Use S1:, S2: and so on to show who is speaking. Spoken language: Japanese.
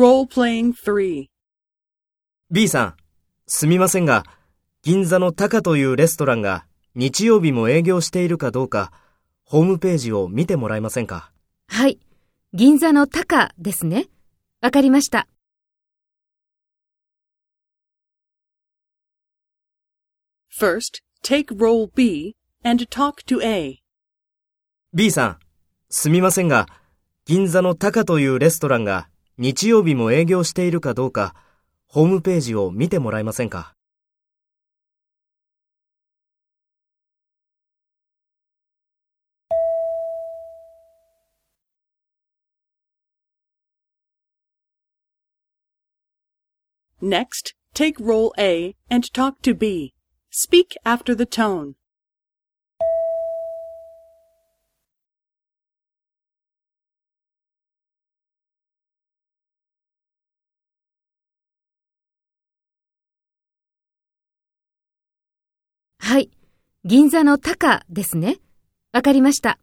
S1: Role-playing 3.
S2: B さん、すみませんが、銀座のタカというレストランが日曜日も営業しているかどうか、ホームページを見てもらえませんか？
S3: はい。銀座のタカですね。わかりました。
S1: First, take role B and talk to A.
S2: ?B さん、すみませんが、銀座のタカというレストランが日曜日も営業しているかどうか、ホームページを見てもらえませんか
S1: Next, take role A and talk to B. Speak after the tone.
S3: はい。銀座の高ですね。わかりました。